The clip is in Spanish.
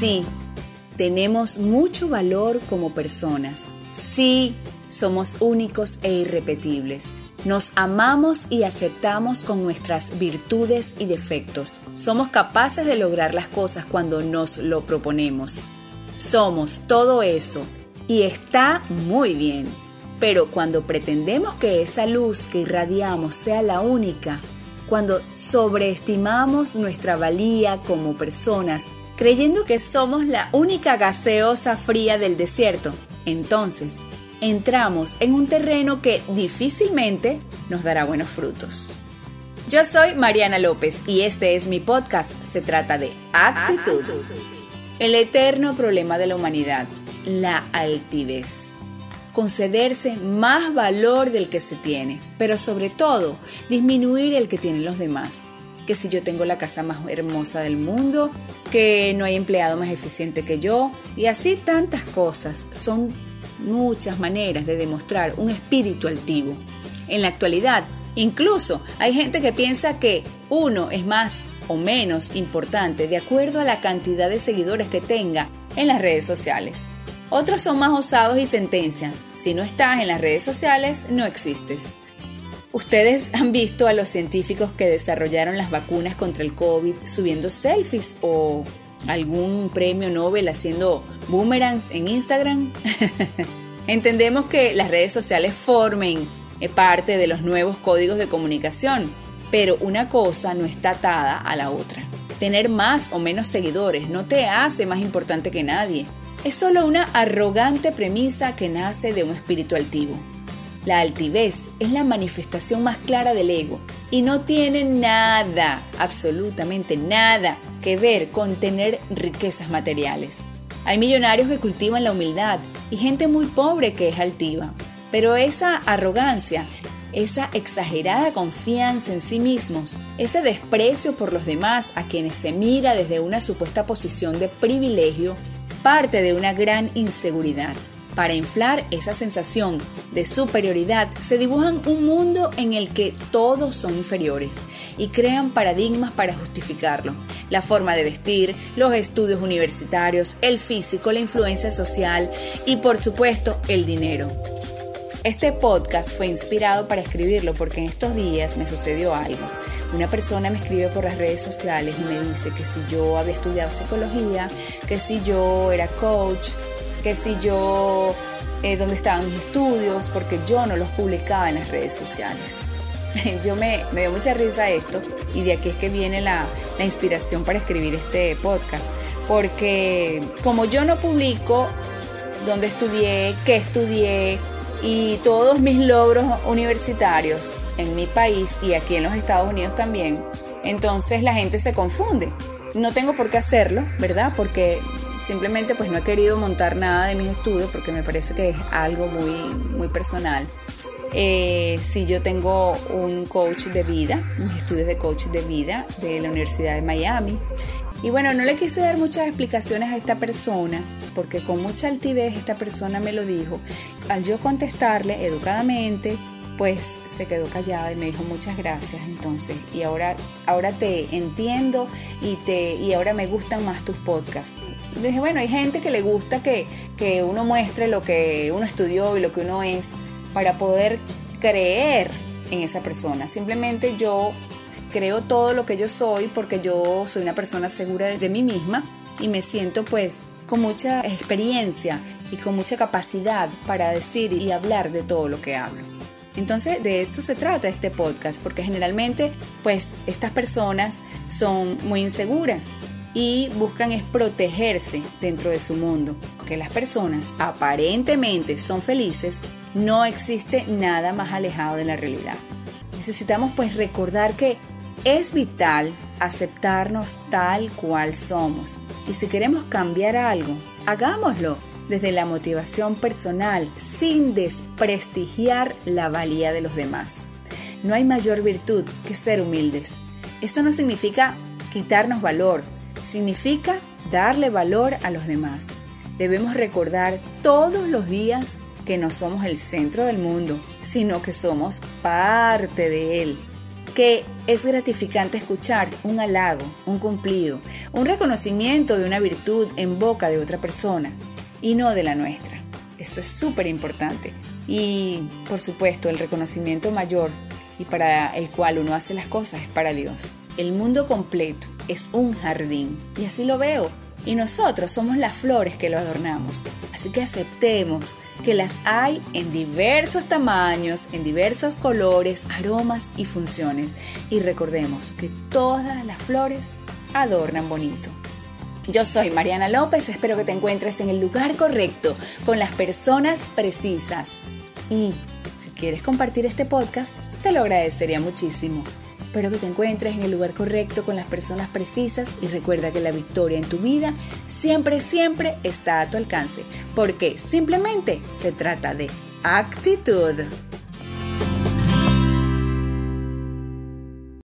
Sí, tenemos mucho valor como personas. Sí, somos únicos e irrepetibles. Nos amamos y aceptamos con nuestras virtudes y defectos. Somos capaces de lograr las cosas cuando nos lo proponemos. Somos todo eso y está muy bien. Pero cuando pretendemos que esa luz que irradiamos sea la única, cuando sobreestimamos nuestra valía como personas, creyendo que somos la única gaseosa fría del desierto, entonces entramos en un terreno que difícilmente nos dará buenos frutos. Yo soy Mariana López y este es mi podcast. Se trata de actitud. El eterno problema de la humanidad, la altivez. Concederse más valor del que se tiene, pero sobre todo disminuir el que tienen los demás. Que si yo tengo la casa más hermosa del mundo, que no hay empleado más eficiente que yo, y así tantas cosas. Son muchas maneras de demostrar un espíritu altivo. En la actualidad, incluso hay gente que piensa que uno es más o menos importante de acuerdo a la cantidad de seguidores que tenga en las redes sociales. Otros son más osados y sentencian, si no estás en las redes sociales, no existes. Ustedes han visto a los científicos que desarrollaron las vacunas contra el COVID subiendo selfies o algún premio Nobel haciendo boomerangs en Instagram. Entendemos que las redes sociales formen eh, parte de los nuevos códigos de comunicación, pero una cosa no está atada a la otra. Tener más o menos seguidores no te hace más importante que nadie. Es solo una arrogante premisa que nace de un espíritu altivo. La altivez es la manifestación más clara del ego y no tiene nada, absolutamente nada, que ver con tener riquezas materiales. Hay millonarios que cultivan la humildad y gente muy pobre que es altiva. Pero esa arrogancia, esa exagerada confianza en sí mismos, ese desprecio por los demás a quienes se mira desde una supuesta posición de privilegio, parte de una gran inseguridad. Para inflar esa sensación de superioridad, se dibujan un mundo en el que todos son inferiores y crean paradigmas para justificarlo. La forma de vestir, los estudios universitarios, el físico, la influencia social y por supuesto el dinero. Este podcast fue inspirado para escribirlo porque en estos días me sucedió algo. Una persona me escribe por las redes sociales y me dice que si yo había estudiado psicología, que si yo era coach, que si yo, eh, dónde estaban mis estudios, porque yo no los publicaba en las redes sociales. Yo me, me dio mucha risa esto y de aquí es que viene la, la inspiración para escribir este podcast, porque como yo no publico dónde estudié, qué estudié, y todos mis logros universitarios en mi país y aquí en los Estados Unidos también, entonces la gente se confunde. No tengo por qué hacerlo, ¿verdad? Porque Simplemente pues no he querido montar nada de mis estudios porque me parece que es algo muy, muy personal. Eh, si yo tengo un coach de vida, mis estudios de coach de vida de la Universidad de Miami. Y bueno, no le quise dar muchas explicaciones a esta persona porque con mucha altivez esta persona me lo dijo. Al yo contestarle educadamente, pues se quedó callada y me dijo muchas gracias entonces y ahora ahora te entiendo y te y ahora me gustan más tus podcasts dije, bueno, hay gente que le gusta que, que uno muestre lo que uno estudió y lo que uno es para poder creer en esa persona. Simplemente yo creo todo lo que yo soy porque yo soy una persona segura de mí misma y me siento pues con mucha experiencia y con mucha capacidad para decir y hablar de todo lo que hablo. Entonces de eso se trata este podcast, porque generalmente pues estas personas son muy inseguras y buscan es protegerse dentro de su mundo. Que las personas aparentemente son felices, no existe nada más alejado de la realidad. Necesitamos pues recordar que es vital aceptarnos tal cual somos. Y si queremos cambiar algo, hagámoslo desde la motivación personal, sin desprestigiar la valía de los demás. No hay mayor virtud que ser humildes. Eso no significa quitarnos valor, significa darle valor a los demás. Debemos recordar todos los días que no somos el centro del mundo, sino que somos parte de él. que es gratificante escuchar un halago, un cumplido, un reconocimiento de una virtud en boca de otra persona y no de la nuestra. Esto es súper importante. Y por supuesto, el reconocimiento mayor y para el cual uno hace las cosas es para Dios. El mundo completo es un jardín y así lo veo. Y nosotros somos las flores que lo adornamos. Así que aceptemos que las hay en diversos tamaños, en diversos colores, aromas y funciones. Y recordemos que todas las flores adornan bonito. Yo soy Mariana López, espero que te encuentres en el lugar correcto, con las personas precisas. Y si quieres compartir este podcast, te lo agradecería muchísimo. Espero que te encuentres en el lugar correcto con las personas precisas y recuerda que la victoria en tu vida siempre, siempre está a tu alcance, porque simplemente se trata de actitud.